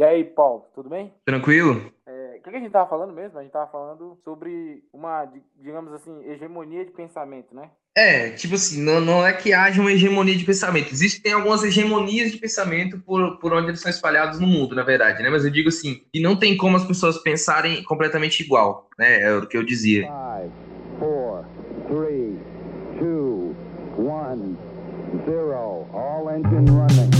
E aí, Paulo, tudo bem? Tranquilo? É, o que, a gente tava falando mesmo? A gente tava falando sobre uma, di- digamos assim, hegemonia de pensamento, né? É, tipo assim, não, não é que haja uma hegemonia de pensamento. Existem algumas hegemonias de pensamento por, por onde eles são espalhados no mundo, na verdade, né? Mas eu digo assim, que não tem como as pessoas pensarem completamente igual, né? É o que eu dizia. Five, four, three, two, one, zero. All engine running.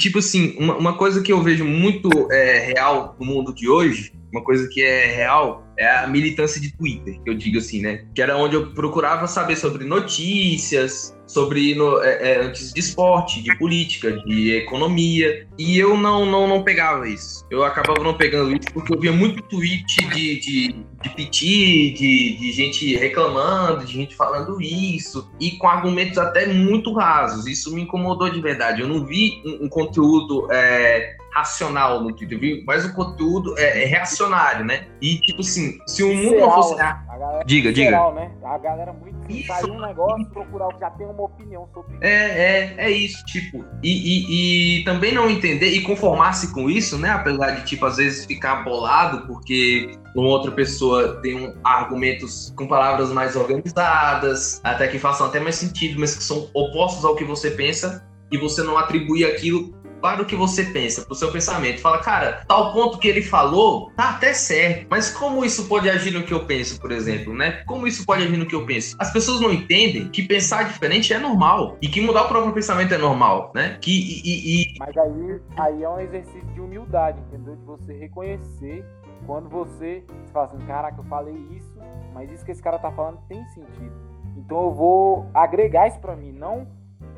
Tipo assim, uma, uma coisa que eu vejo muito é, real no mundo de hoje, uma coisa que é real, é a militância de Twitter, que eu digo assim, né? Que era onde eu procurava saber sobre notícias, sobre no, é, é, notícias de esporte, de política, de economia, e eu não, não, não pegava isso. Eu acabava não pegando isso porque eu via muito tweet de, de, de piti, de, de gente reclamando, de gente falando isso, e com argumentos até muito rasos. Isso me incomodou de verdade. Eu não vi um, um conteúdo é, racional no Twitter, eu vi mais um conteúdo é, é reacionário, né? E tipo assim, se o mundo não fosse. né? A galera Diga, diga. né? A galera muito Isso. um negócio, procurar o que já tem uma opinião sobre É, é, é isso, tipo, e, e, e também não entender e conformar-se com isso, né? Apesar de, tipo, às vezes ficar bolado porque uma outra pessoa tem um, argumentos com palavras mais organizadas, até que façam até mais sentido, mas que são opostos ao que você pensa, e você não atribui aquilo para o que você pensa, para o seu pensamento. Fala, cara, tal ponto que ele falou tá até certo, mas como isso pode agir no que eu penso, por exemplo, né? Como isso pode agir no que eu penso? As pessoas não entendem que pensar diferente é normal e que mudar o próprio pensamento é normal, né? Que e, e- e- Mas aí, aí é um exercício de humildade, entendeu? De você reconhecer quando você, você fala assim, caraca, eu falei isso, mas isso que esse cara tá falando tem sentido. Então eu vou agregar isso pra mim, não,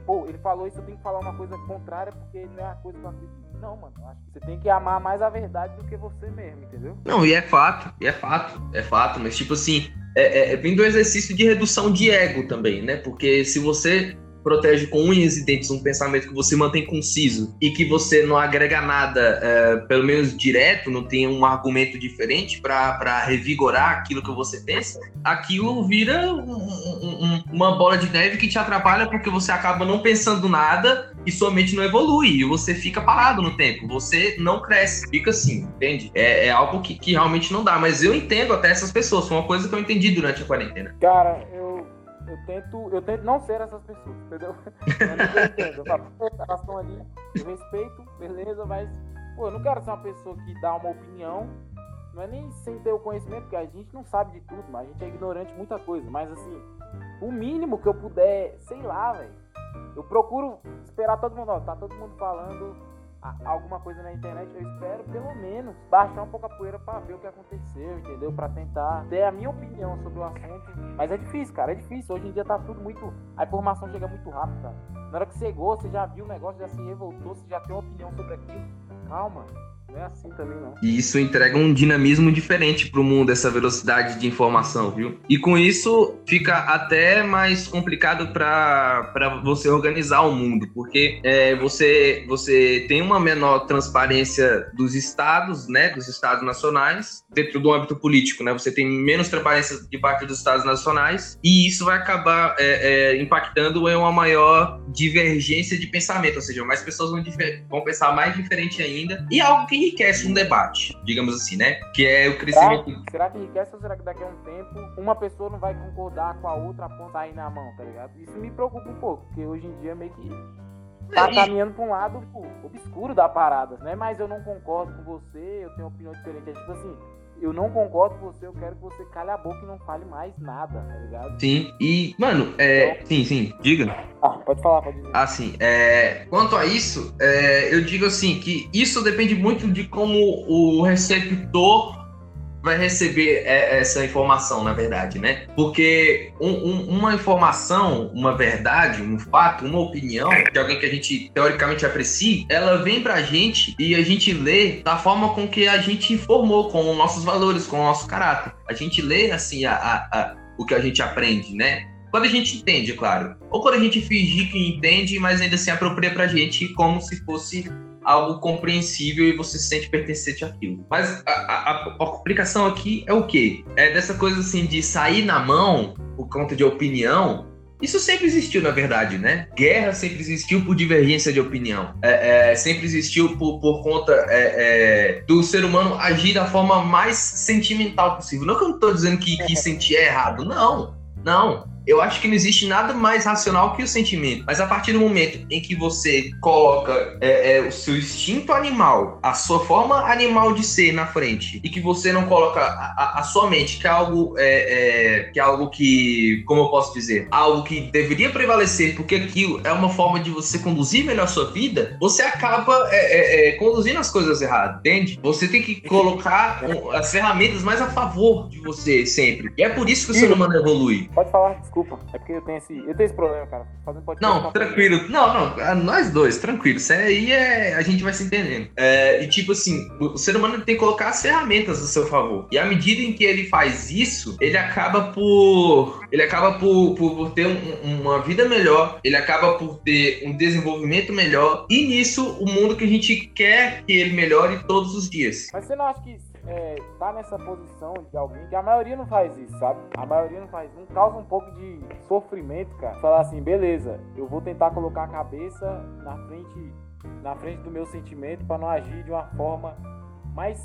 pô, ele falou isso, eu tenho que falar uma coisa contrária porque não é a coisa que eu acredito. Não, mano, acho que você tem que amar mais a verdade do que você mesmo, entendeu? não, e é fato, e é fato, é fato, mas tipo assim, é, é, é vindo do exercício de redução de ego também, né? Porque se você protege com unhas e dentes um pensamento que você mantém conciso e que você não agrega nada, é, pelo menos direto, não tem um argumento diferente para revigorar aquilo que você pensa, aquilo vira um- um- um- uma bola de neve que te atrapalha porque você acaba não pensando nada e sua mente não evolui e você fica parado no tempo, você não cresce, fica assim, entende? É, é algo que, que realmente não dá, mas eu entendo até essas pessoas, foi uma coisa que eu entendi durante a quarentena. Cara, eu, eu tento, eu tento não ser essas pessoas, entendeu? Eu entendo. Eu falo, elas estão ali, eu respeito, beleza, mas pô, eu não quero ser uma pessoa que dá uma opinião. Não é nem sem ter o conhecimento, porque a gente não sabe de tudo, mas a gente é ignorante de muita coisa. Mas assim, o mínimo que eu puder, sei lá, velho. Eu procuro esperar todo mundo, ó, tá todo mundo falando alguma coisa na internet, eu espero pelo menos baixar um pouco a poeira pra ver o que aconteceu, entendeu? Pra tentar ter a minha opinião sobre o assunto. Mas é difícil, cara, é difícil. Hoje em dia tá tudo muito. A informação chega muito rápido, cara. Na hora que você chegou, você já viu o negócio, já se revoltou, você já tem uma opinião sobre aquilo. Calma, é assim também não. E isso entrega um dinamismo diferente para o mundo, essa velocidade de informação, viu? E com isso fica até mais complicado para você organizar o mundo, porque é, você, você tem uma menor transparência dos estados, né? Dos estados nacionais, dentro do âmbito político, né? Você tem menos transparência de parte dos estados nacionais, e isso vai acabar é, é, impactando em uma maior divergência de pensamento, ou seja, mais pessoas vão, vão pensar mais diferente ainda, e algo que enriquece um debate, digamos assim, né? Que é o Será, crescimento. será que enriquece ou será que daqui a um tempo uma pessoa não vai concordar com a outra a ponto aí na mão, tá ligado? Isso me preocupa um pouco, porque hoje em dia meio que tá e- caminhando pra um lado pô, obscuro da parada, né? Mas eu não concordo com você, eu tenho opinião diferente. É tipo assim, eu não concordo com você, eu quero que você cale a boca e não fale mais nada, tá ligado? Sim, e, mano, é. Sim, sim, diga. Ah, pode falar, pode dizer. Assim, é, quanto a isso, é, eu digo assim que isso depende muito de como o receptor vai receber é, essa informação, na verdade, né? Porque um- um- uma informação, uma verdade, um fato, uma opinião de alguém que a gente teoricamente aprecia, ela vem pra gente e a gente lê da forma com que a gente formou, com os nossos valores, com o nosso caráter. A gente lê, assim, a- a- a- o que a gente aprende, né? Quando a gente entende, claro. Ou quando a gente fingir que entende, mas ainda assim apropria pra gente como se fosse algo compreensível e você se sente pertencente àquilo. Mas a, a, a complicação aqui é o quê? É dessa coisa assim de sair na mão por conta de opinião isso sempre existiu, na verdade, né? Guerra sempre existiu por divergência de opinião. É, é, sempre existiu por, por conta é, é do ser humano agir da forma mais sentimental possível. Não que eu não estou dizendo que, que sentir é errado. Não, não eu acho que não existe nada mais racional que o sentimento. Mas a partir do momento em que você coloca é, é, o seu instinto animal, a sua forma animal de ser na frente, e que você não coloca a, a, a sua mente, que é algo é, é, que é algo que, como eu posso dizer, algo que deveria prevalecer, porque aquilo é uma forma de você conduzir melhor a sua vida, você acaba é, é, conduzindo as coisas erradas, entende? Você tem que colocar as ferramentas mais a favor de você sempre. E é por isso que o ser humano evolui. Pode falar desculpa. É porque eu tenho esse, eu tenho esse problema, cara. Fazendo podcast não, tranquilo. Não, não. Ah, nós dois, tranquilo. Isso aí é. A gente vai se entendendo. É, e tipo assim, o ser humano tem que colocar as ferramentas a seu favor. E à medida em que ele faz isso, ele acaba por. Ele acaba por, por, por ter um, uma vida melhor, ele acaba por ter um desenvolvimento melhor. E nisso, o mundo que a gente quer que ele melhore todos os dias. Mas você não acha que é, tá nessa posição de alguém que a maioria não faz isso, sabe? A maioria não faz. Não causa um pouco de sofrimento, cara. Falar assim, beleza, eu vou tentar colocar a cabeça na frente, na frente do meu sentimento para não agir de uma forma mais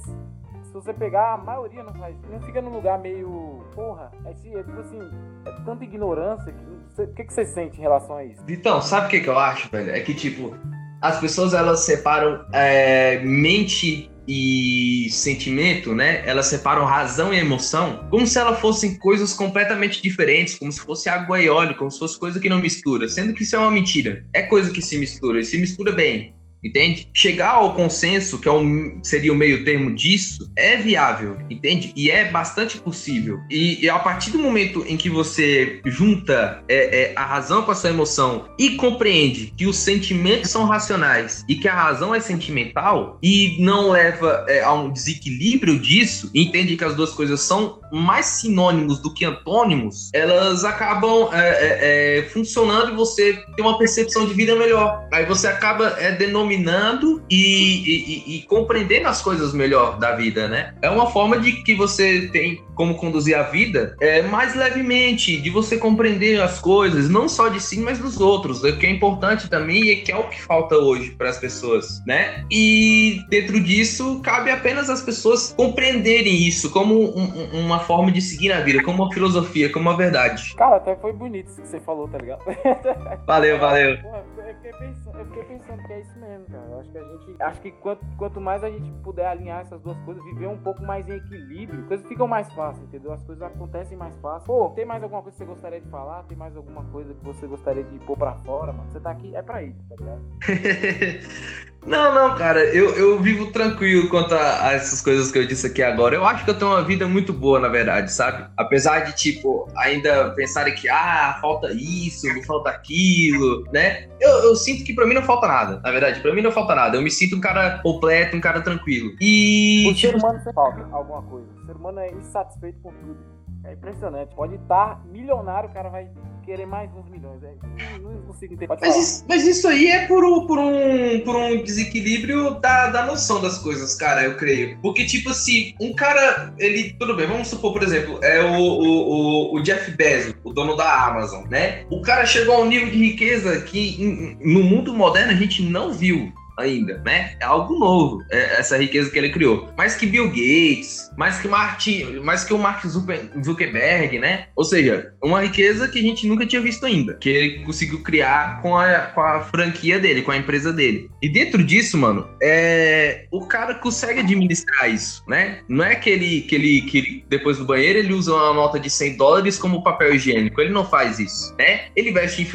se você pegar, a maioria não faz. Não fica num lugar meio. Porra, é, é tipo assim, é tanta ignorância que. O que, que você sente em relação a isso? Vitão, sabe o que, que eu acho, velho? É que, tipo, as pessoas elas separam é, mente e sentimento, né? Elas separam razão e emoção como se elas fossem coisas completamente diferentes, como se fosse água e óleo, como se fosse coisa que não mistura, sendo que isso é uma mentira. É coisa que se mistura, e se mistura bem entende? Chegar ao consenso, que é um, seria o meio termo disso, é viável, entende? E é bastante possível. E, e a partir do momento em que você junta é, é, a razão com a sua emoção e compreende que os sentimentos são racionais e que a razão é sentimental e não leva é, a um desequilíbrio disso, entende que as duas coisas são mais sinônimos do que antônimos, elas acabam é, é, é, funcionando e você tem uma percepção de vida melhor. Aí você acaba é, denominando e, e, e, compreendendo as coisas melhor da vida, né? É uma forma de que você tem como conduzir a vida é, mais levemente, de você compreender as coisas, não só de si, mas dos outros, o que é importante também e que é o que falta hoje para as pessoas, né? E dentro disso, cabe apenas as pessoas compreenderem isso como um, uma forma de seguir na vida, como uma filosofia, como uma verdade. Cara, até foi bonito isso que você falou, tá ligado? Valeu, valeu. Pô, eu, fiquei pensando, eu fiquei pensando que é isso mesmo, cara. Eu acho que a gente. Acho que quanto, quanto mais a gente puder alinhar essas duas coisas, viver um pouco mais em equilíbrio, as coisas ficam mais fáceis, entendeu? As coisas acontecem mais fácil. Pô, tem mais alguma coisa que você gostaria de falar? Tem mais alguma coisa que você gostaria de pôr pra fora, mano? Você tá aqui, é pra isso, tá ligado? Não, não, cara, eu, eu vivo tranquilo quanto a, a, essas coisas que eu disse aqui agora. Eu acho que eu tenho uma vida muito boa, na verdade, sabe? Apesar de, tipo, ainda pensarem que, ah, falta isso, me falta aquilo, né? Eu, eu sinto que pra mim não falta nada, na verdade, pra mim não falta nada. Eu me sinto um cara completo, um cara tranquilo. E. O ser humano falta alguma coisa. O ser humano é insatisfeito com tudo. É impressionante. Pode estar milionário, o cara vai querer mais uns milhões. É, não, não consigo entender. Mas isso, mas isso, aí é por, por, um, por um desequilíbrio da, da noção das coisas, cara, eu creio. Porque, tipo assim, um cara, ele. Tudo bem, vamos supor, por exemplo, é o, o, o Jeff Bezos, o dono da Amazon, né? O cara chegou a um nível de riqueza que no mundo moderno a gente não viu ainda, né? É algo novo, é, essa riqueza que ele criou. Mais que Bill Gates, mais que, Martin, mais que o Mark Zuckerberg, né? Ou seja, uma riqueza que a gente nunca tinha visto ainda, que ele conseguiu criar com a, com a franquia dele, com a empresa dele. E dentro disso, mano, é, o cara consegue administrar isso, né? Não é que ele, que ele, que ele, depois do banheiro, ele usa uma nota de 100 dólares como papel higiênico. Ele não faz isso, né? Ele investe em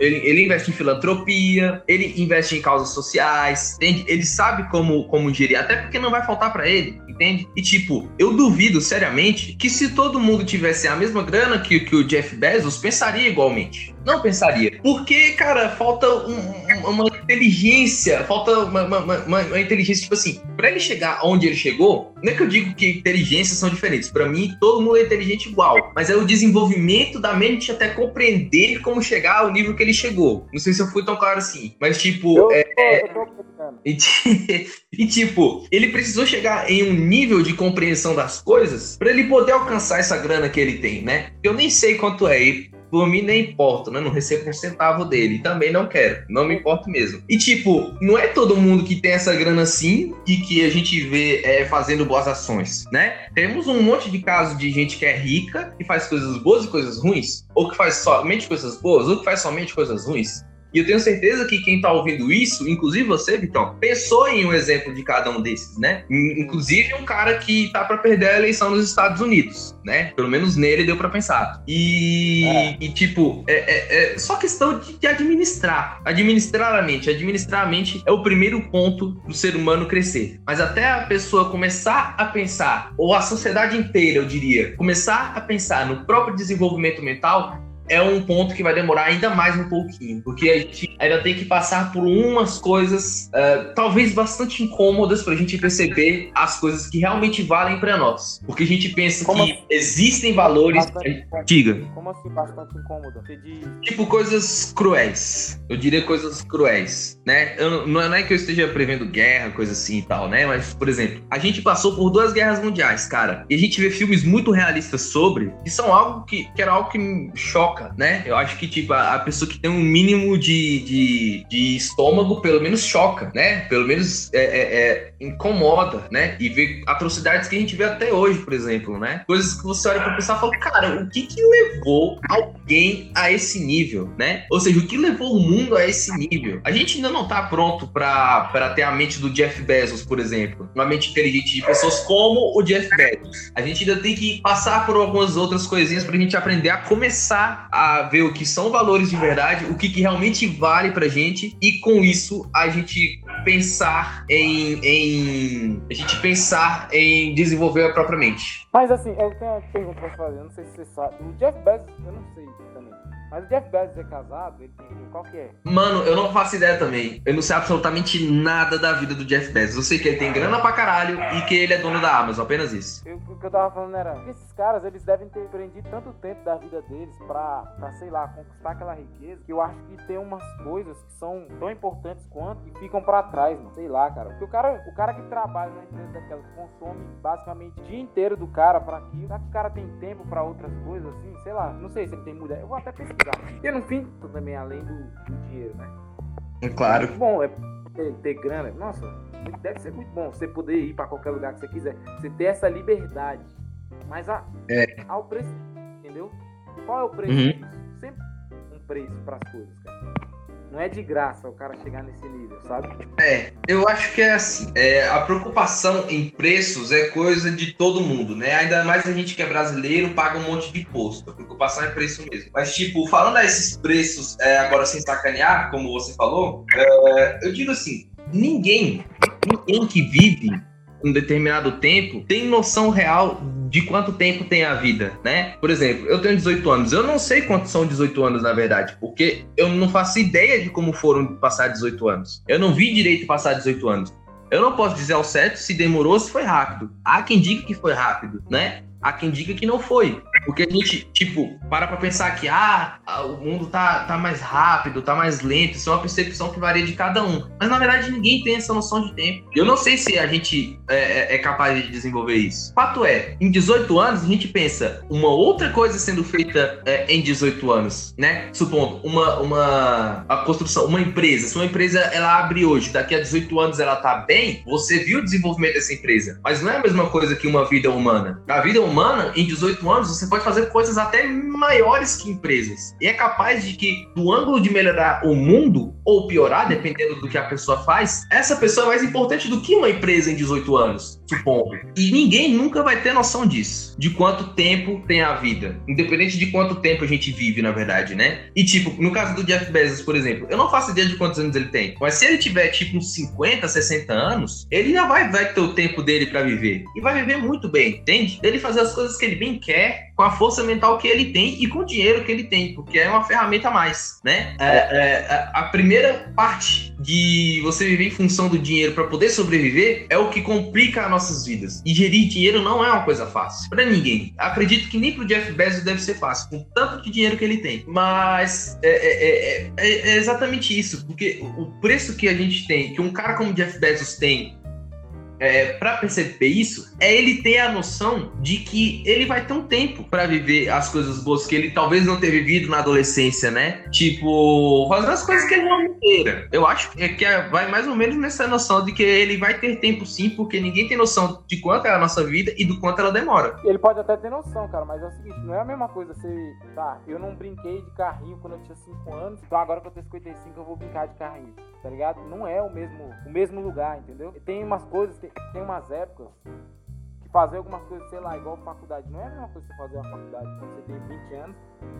ele, ele investe em filantropia, ele investe em causas sociais, entende? Ele sabe como, como gerir, até porque não vai faltar para ele, entende? E tipo, eu duvido seriamente que se todo mundo tivesse a mesma grana que, que o Jeff Bezos, pensaria igualmente. Não pensaria. Porque, cara, falta um, uma inteligência, falta uma, uma, uma, uma, inteligência, tipo assim, pra ele chegar onde ele chegou, não é que eu digo que inteligências são diferentes. Para mim, todo mundo é inteligente igual. Mas é o desenvolvimento da mente até compreender como chegar ao nível que ele chegou. Não sei se eu fui tão claro assim. Mas, tipo. Eu, é, eu tô E, e, tipo, ele precisou chegar em um nível de compreensão das coisas para ele poder alcançar essa grana que ele tem, né? Eu nem sei quanto é. E por mim nem importa, né? Não recebo um centavo dele. Também não quero. Não me importa mesmo. E, tipo, não é todo mundo que tem essa grana assim e que a gente vê é, fazendo boas ações, né? Temos um monte de casos de gente que é rica, que faz coisas boas e coisas ruins, ou que faz somente coisas boas, ou que faz somente coisas ruins. E eu tenho certeza que quem está ouvindo isso, inclusive você, Vitão, pensou em um exemplo de cada um desses, né? Inclusive um cara que tá para perder a eleição nos Estados Unidos, né? Pelo menos nele deu para pensar. E, é. e tipo, é, é, é, só questão de, de, administrar. Administrar a mente. Administrar a mente é o primeiro ponto do ser humano crescer. Mas até a pessoa começar a pensar, ou a sociedade inteira, eu diria, começar a pensar no próprio desenvolvimento mental, é um ponto que vai demorar ainda mais um pouquinho, porque a gente ainda tem que passar por umas coisas, uh, talvez bastante incômodas, para a gente perceber as coisas que realmente valem para nós. Porque a gente pensa Como que assim? existem valores. Diga. Como assim, bastante incômoda? Diz... Tipo, coisas cruéis. Eu diria coisas cruéis, né? Eu, não é que eu esteja prevendo guerra, coisa assim e tal, né? Mas, por exemplo, a gente passou por duas guerras mundiais, cara, e a gente vê filmes muito realistas sobre, que são algo que, que era algo que me choca choca, né? Eu acho que, tipo, a, a pessoa que tem um mínimo de, de, de, estômago, pelo menos choca, né? Pelo menos é, é, é, incomoda, né? E vê atrocidades que a gente vê até hoje, por exemplo, né? Coisas que você olha pra pensar e fala, cara, o que que levou alguém a esse nível, né? Ou seja, o que levou o mundo a esse nível? A gente ainda não tá pronto pra ter a mente do Jeff Bezos, por exemplo. Uma mente inteligente de pessoas como o Jeff Bezos. A gente ainda tem que passar por algumas outras coisinhas pra gente aprender a começar a ver o que são valores de verdade, o que, que realmente vale pra gente, e com isso a gente pensar em, em, a gente pensar em desenvolver a própria mente. Mas assim, eu tenho uma pergunta pra fazer, eu não sei se você sabe. O Jeff Bezos, eu não sei também. Mas o Jeff Bezos é casado? Ele tem filho? Qual que é? Mano, eu não faço ideia também. Eu não sei absolutamente nada da vida do Jeff Bezos. Eu sei que ele tem grana pra caralho e que ele é dono da Amazon, apenas isso. Eu, o que eu tava falando era, esses caras, eles devem ter prendido tanto tempo da vida deles pra, pra, sei lá, conquistar aquela riqueza, que eu acho que tem umas coisas que são tão importantes quanto e ficam pra trás, mano. Sei lá, cara. Porque o cara, o cara que trabalha na empresa daquela, que consome basicamente o dia inteiro do cara pra aquilo, será que o cara tem tempo pra outras coisas, assim? Sei lá, não sei se ele tem mulher. Eu vou até pesquisar e no fim, também além do, do dinheiro, né? É claro. É bom, é ter, ter, grana. Nossa, deve ser muito bom você poder ir para qualquer lugar que você quiser. Você ter essa liberdade. Mas a, é. ao preço, entendeu? Qual é o preço uhum. disso? Sempre um preço para as coisas, cara. Não é de graça o cara chegar nesse nível, sabe? É, eu acho que é assim. É, a preocupação em preços é coisa de todo mundo, né? Ainda mais a gente que é brasileiro paga um monte de imposto. A preocupação é preço mesmo. Mas, tipo, falando a esses preços, é, agora sem sacanear, como você falou, é, eu digo assim: ninguém, ninguém que vive um determinado tempo tem noção real de quanto tempo tem a vida, né? Por exemplo, eu tenho 18 anos, eu não sei quantos são 18 anos na verdade, porque eu não faço ideia de como foram passar 18 anos. Eu não vi direito passar 18 anos. Eu não posso dizer ao certo se demorou, se foi rápido. Há quem diga que foi rápido, né? Há quem diga que não foi. Porque a gente, tipo, para pra pensar que, ah, o mundo tá, tá mais rápido, tá mais lento, isso é uma percepção que varia de cada um. Mas na verdade ninguém tem essa noção de tempo. Eu não sei se a gente é, é, é capaz de desenvolver isso. Fato é, em 18 anos a gente pensa uma outra coisa sendo feita é, em 18 anos, né? Supondo, uma, uma a construção, uma empresa. Se uma empresa ela abre hoje, daqui a 18 anos ela tá bem, você viu o desenvolvimento dessa empresa. Mas não é a mesma coisa que uma vida humana. A vida humana, em 18 anos, você pode fazer coisas até maiores que empresas. E é capaz de que, do ângulo de melhorar o mundo, ou piorar, dependendo do que a pessoa faz, essa pessoa é mais importante do que uma empresa em 18 anos, supondo. E ninguém nunca vai ter noção disso, de quanto tempo tem a vida. Independente de quanto tempo a gente vive, na verdade, né? E, tipo, no caso do Jeff Bezos, por exemplo, eu não faço ideia de quantos anos ele tem, mas se ele tiver, tipo, uns 50, 60 anos, ele já vai, vai ter o tempo dele para viver. E vai viver muito bem, entende? Ele fazer as coisas que ele bem quer, com a força mental que ele tem e com o dinheiro que ele tem, porque é uma ferramenta a mais, né? É, é, a primeira parte de você viver em função do dinheiro para poder sobreviver é o que complica as nossas vidas. E gerir dinheiro não é uma coisa fácil para ninguém. Acredito que nem pro Jeff Bezos deve ser fácil, com tanto de dinheiro que ele tem. Mas é, é, é, é exatamente isso, porque o preço que a gente tem, que um cara como Jeff Bezos tem é, para perceber isso é ele ter a noção de que ele vai ter um tempo para viver as coisas boas que ele talvez não tenha vivido na adolescência, né? Tipo, fazer as coisas que ele não queira. Eu acho que é, vai mais ou menos nessa noção de que ele vai ter tempo sim, porque ninguém tem noção de quanto é a nossa vida e do quanto ela demora. Ele pode até ter noção, cara, mas é o seguinte, não é a mesma coisa você, tá, eu não brinquei de carrinho quando eu tinha 5 anos, então agora que eu tenho 55 eu vou brincar de carrinho, tá ligado? Não é o mesmo, o mesmo lugar, entendeu? Tem umas coisas, tem, tem umas épocas fazer algumas coisas, sei lá, igual faculdade, não é a mesma coisa você fazer uma faculdade quando você tem 20 anos,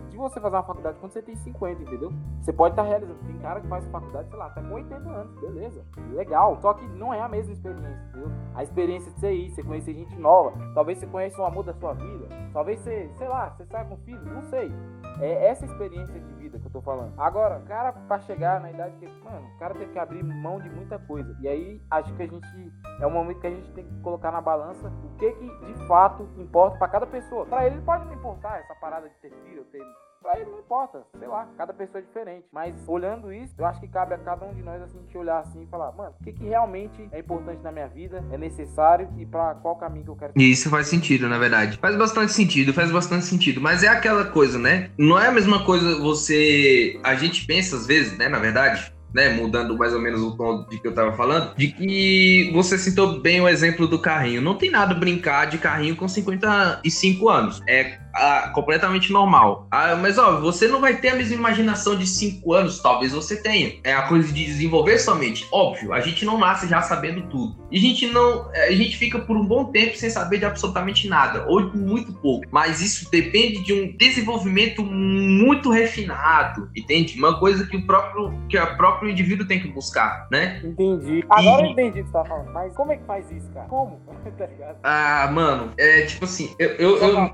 de você fazer uma faculdade quando você tem 50, entendeu? Você pode estar tá realizando. Tem cara que faz faculdade, sei lá, até com 80 anos, beleza, legal. Só que não é a mesma experiência, entendeu? A experiência de você ir, você conhecer gente nova, talvez você conheça o amor da sua vida, talvez você, sei lá, você saia com filho, não sei. É essa experiência de tô falando. Agora, o cara, pra chegar na idade que. Mano, o cara teve que abrir mão de muita coisa. E aí, acho que a gente. É um momento que a gente tem que colocar na balança o que que de fato importa para cada pessoa. Para ele pode não importar essa parada de ter filho, ter Pra ele não importa, sei lá, cada pessoa é diferente. Mas olhando isso, eu acho que cabe a cada um de nós assim, gente olhar assim e falar, mano, o que, que realmente é importante na minha vida, é necessário e para qual caminho que eu quero. E isso faz sentido, na verdade. Faz bastante sentido, faz bastante sentido. Mas é aquela coisa, né? Não é a mesma coisa você. A gente pensa às vezes, né, na verdade, né, mudando mais ou menos o tom de que eu tava falando, de que você citou bem o exemplo do carrinho. Não tem nada brincar de carrinho com 55 anos. É ah, completamente normal. Ah, mas ó, você não vai ter a mesma imaginação de 5 anos, talvez você tenha. É a coisa de desenvolver somente. Óbvio, a gente não nasce já sabendo tudo. E a gente não. A gente fica por um bom tempo sem saber de absolutamente nada, ou muito pouco. Mas isso depende de um desenvolvimento muito refinado, entende? Uma coisa que o próprio, que o próprio indivíduo tem que buscar, né? Entendi. Agora e... eu entendi o que você tá falando. Mas como é que faz isso, cara? Como? tá ah, mano, é tipo assim, eu, eu, eu,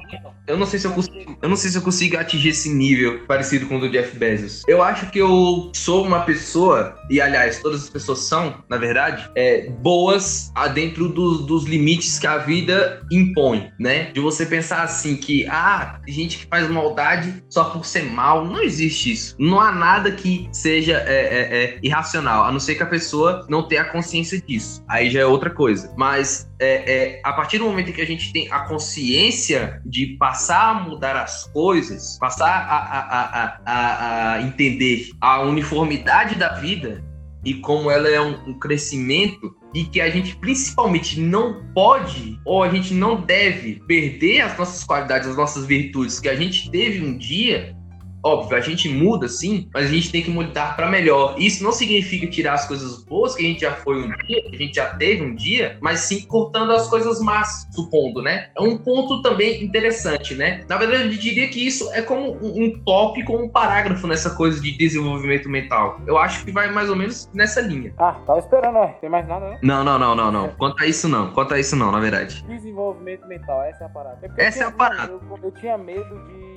eu não sei se eu consigo, eu não sei se eu consigo atingir esse nível parecido com o do Jeff Bezos. Eu acho que eu sou uma pessoa, e aliás, todas as pessoas são, na verdade, é, boas dentro do, dos limites que a vida impõe, né? De você pensar assim que, ah, gente que faz maldade só por ser mal. Não existe isso. Não há nada que seja é, é, é irracional, a não ser que a pessoa não tenha consciência disso. Aí já é outra coisa. Mas é, é, a partir do momento que a gente tem a consciência de passar a mudar as coisas, passar a, a, a, a entender a uniformidade da vida e como ela é um, um crescimento e que a gente principalmente não pode ou a gente não deve perder as nossas qualidades, as nossas virtudes que a gente teve um dia Óbvio, a gente muda sim, mas a gente tem que mudar para melhor. Isso não significa tirar as coisas boas que a gente já foi um dia, que a gente já teve um dia, mas sim cortando as coisas más, supondo, né? É um ponto também interessante, né? Na verdade, eu diria que isso é como um tópico, um parágrafo nessa coisa de desenvolvimento mental. Eu acho que vai mais ou menos nessa linha. Ah, tava esperando, né? Tem mais nada, né? Não, não, não, não, não. Quanto a isso, não. Quanto a isso, não, na verdade. Desenvolvimento mental, essa é a parada. É essa é a parada. Eu, eu tinha medo de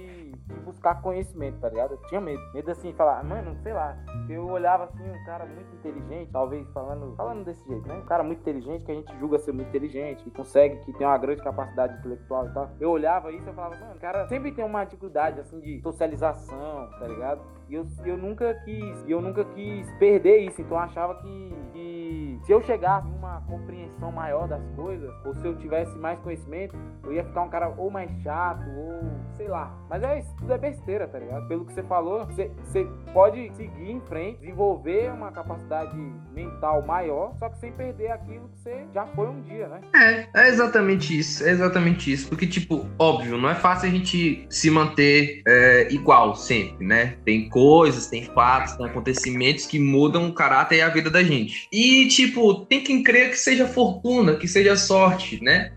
de buscar conhecimento, tá ligado? Eu tinha medo. Medo assim, falar, mano, sei lá. Eu olhava assim, um cara muito inteligente, talvez falando, falando desse jeito, né? Um cara muito inteligente que a gente julga ser muito inteligente, que consegue, que tem uma grande capacidade intelectual e tal. Eu olhava isso e falava, mano, cara sempre tem uma dificuldade assim de socialização, tá ligado? E eu, eu nunca quis, eu nunca quis perder isso, então eu achava que, que se eu chegasse uma compreensão maior das coisas, ou se eu tivesse mais conhecimento, eu ia ficar um cara ou mais chato, ou sei lá. Mas é isso, tudo é besteira, tá ligado? Pelo que você falou, você, você pode seguir em frente, desenvolver uma capacidade mental maior, só que sem perder aquilo que você já foi um dia, né? É, é exatamente isso, é exatamente isso. Porque, tipo, óbvio, não é fácil a gente se manter é, igual sempre, né? Tem coisas, tem fatos, tem acontecimentos que mudam o caráter e a vida da gente. E, tipo, tem quem creia que seja fortuna, que seja sorte, né?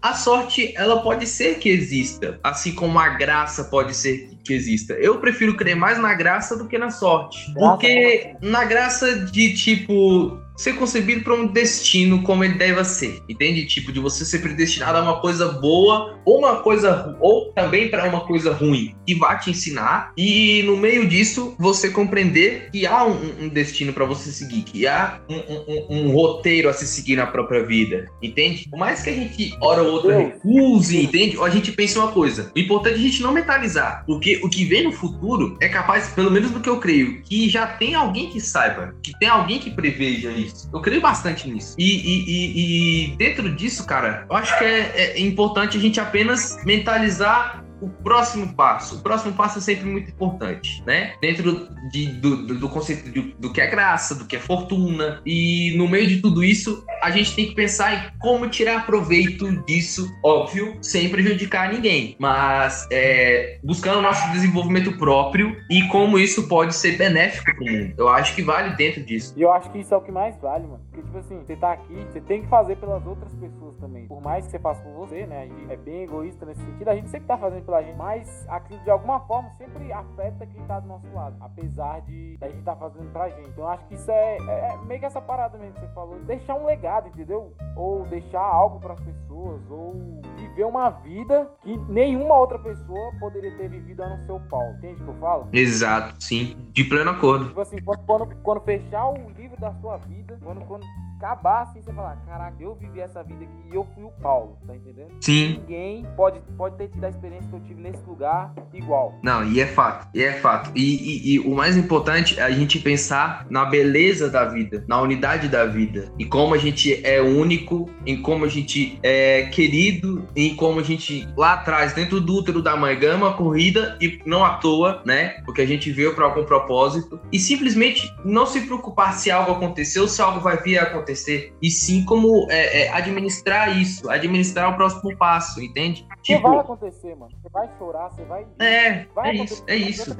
A sorte, ela pode ser que exista, assim como a graça pode ser que exista. Eu prefiro crer mais na graça do que na sorte. Porque na graça de, tipo, ser concebido para um destino como ele deve ser, entende? Tipo de você ser predestinado a uma coisa boa ou uma coisa ou também para uma coisa ruim que vai te ensinar e no meio disso você compreender que há um, um destino para você seguir, que há um, um, um, roteiro a se seguir na própria vida, entende? Por mais que a gente hora ou outra recuse, entende? Ou a gente pense uma coisa, o importante é a gente não mentalizar, porque o que vem no futuro é capaz, pelo menos do que eu creio, que já tem alguém que saiba, que tem alguém que preveja isso. Eu creio bastante nisso. E, e, e, e dentro disso, cara, eu acho que é, é importante a gente apenas mentalizar o próximo passo. O próximo passo é sempre muito importante, né? Dentro de, do, do, do, conceito do, do, que é graça, do que é fortuna. E no meio de tudo isso, a gente tem que pensar em como tirar proveito disso, óbvio, sem prejudicar ninguém, mas é, buscando o nosso desenvolvimento próprio e como isso pode ser benéfico para o mundo. Eu acho que vale dentro disso. E eu acho que isso é o que mais vale, mano. Porque, tipo assim, você tá aqui, você tem que fazer pelas outras pessoas também. Por mais que você faça por você, né? É bem egoísta nesse sentido. A gente sempre tá fazendo pela gente, mas aquilo de alguma forma sempre afeta quem tá do nosso lado, apesar de a gente tá fazendo pra gente. Então eu acho que isso é, é, é meio que essa parada mesmo que você falou, deixar um legado, entendeu? Ou deixar algo para as pessoas, ou viver uma vida que nenhuma outra pessoa poderia ter vivido a não ser o Paulo. Entende o que eu falo? Exato, sim. De pleno acordo. Tipo assim, quando, quando, quando fechar o livro da sua vida, quando, quando acabar assim, você falar, caraca, eu vivi essa vida aqui e eu fui o Paulo, tá entendendo? Sim. Ninguém pode, pode ter tido a experiência que eu tive nesse lugar igual. Não, e é fato, e é fato. E, e, e, o mais importante é a gente pensar na beleza da vida, na unidade da vida, e como a gente é único, em como a gente é querido, em como a gente lá atrás, dentro do útero da mãe, ganha uma corrida e não à toa, né? Porque a gente veio para algum propósito, e simplesmente não se preocupar se algo aconteceu, se algo vai vir a acontecer acontecer, e sim como é, é, administrar isso, administrar o próximo passo, entende? Tipo, vai acontecer, mano. Você vai chorar, você vai. É, vai é isso, é isso.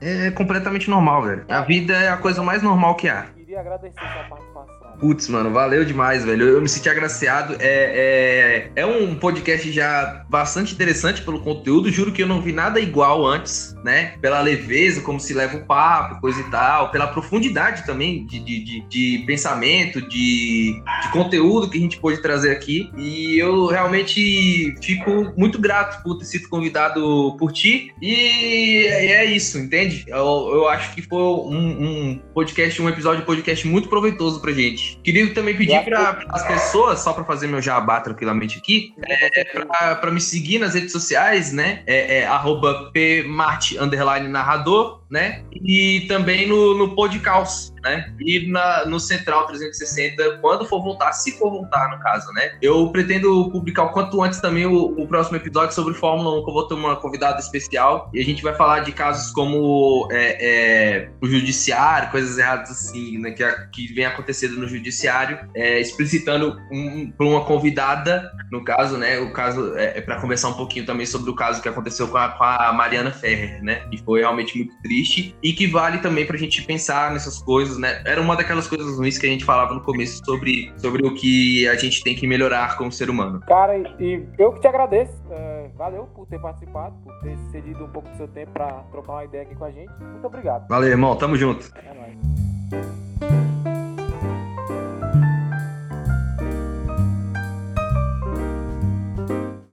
É completamente normal, velho. A vida é a coisa mais normal que há. Queria agradecer sua participação. Putz, mano, valeu demais, velho. Eu me senti agraciado. É, é, é um podcast já bastante interessante pelo conteúdo. Juro que eu não vi nada igual antes, né? Pela leveza, como se leva o papo, coisa e tal. Pela profundidade também de, de, de, de pensamento, de, de conteúdo que a gente pôde trazer aqui. E eu realmente fico muito grato por ter sido convidado por ti. E é isso, entende? Eu, eu acho que foi um, um podcast, um episódio de podcast muito proveitoso pra gente. Queria também pedir para as pessoas, só para fazer meu jabá tranquilamente aqui, é, para me seguir nas redes sociais, né? É, é pmart, narrador, né? E também no, no podcast, né? E na, no Central 360, quando for voltar, se for voltar, no caso, né? Eu pretendo publicar o quanto antes também o, o próximo episódio sobre Fórmula 1, que eu vou ter uma convidada especial. E a gente vai falar de casos como é, é, o judiciário, coisas erradas assim, né? Que, que vem acontecendo no judiciário, é, explicitando um, para uma convidada, no caso, né? O caso é, é para conversar um pouquinho também sobre o caso que aconteceu com a, com a Mariana Ferrer, né? Que foi realmente muito triste triste e que vale também pra gente pensar nessas coisas, né? Era uma daquelas coisas ruins que a gente falava no começo sobre, sobre o que a gente tem que melhorar como ser humano. Cara, e eu que te agradeço. É, valeu por ter participado, por ter cedido um pouco do seu tempo pra trocar uma ideia aqui com a gente. Muito obrigado. Valeu, irmão. Tamo junto. É nóis.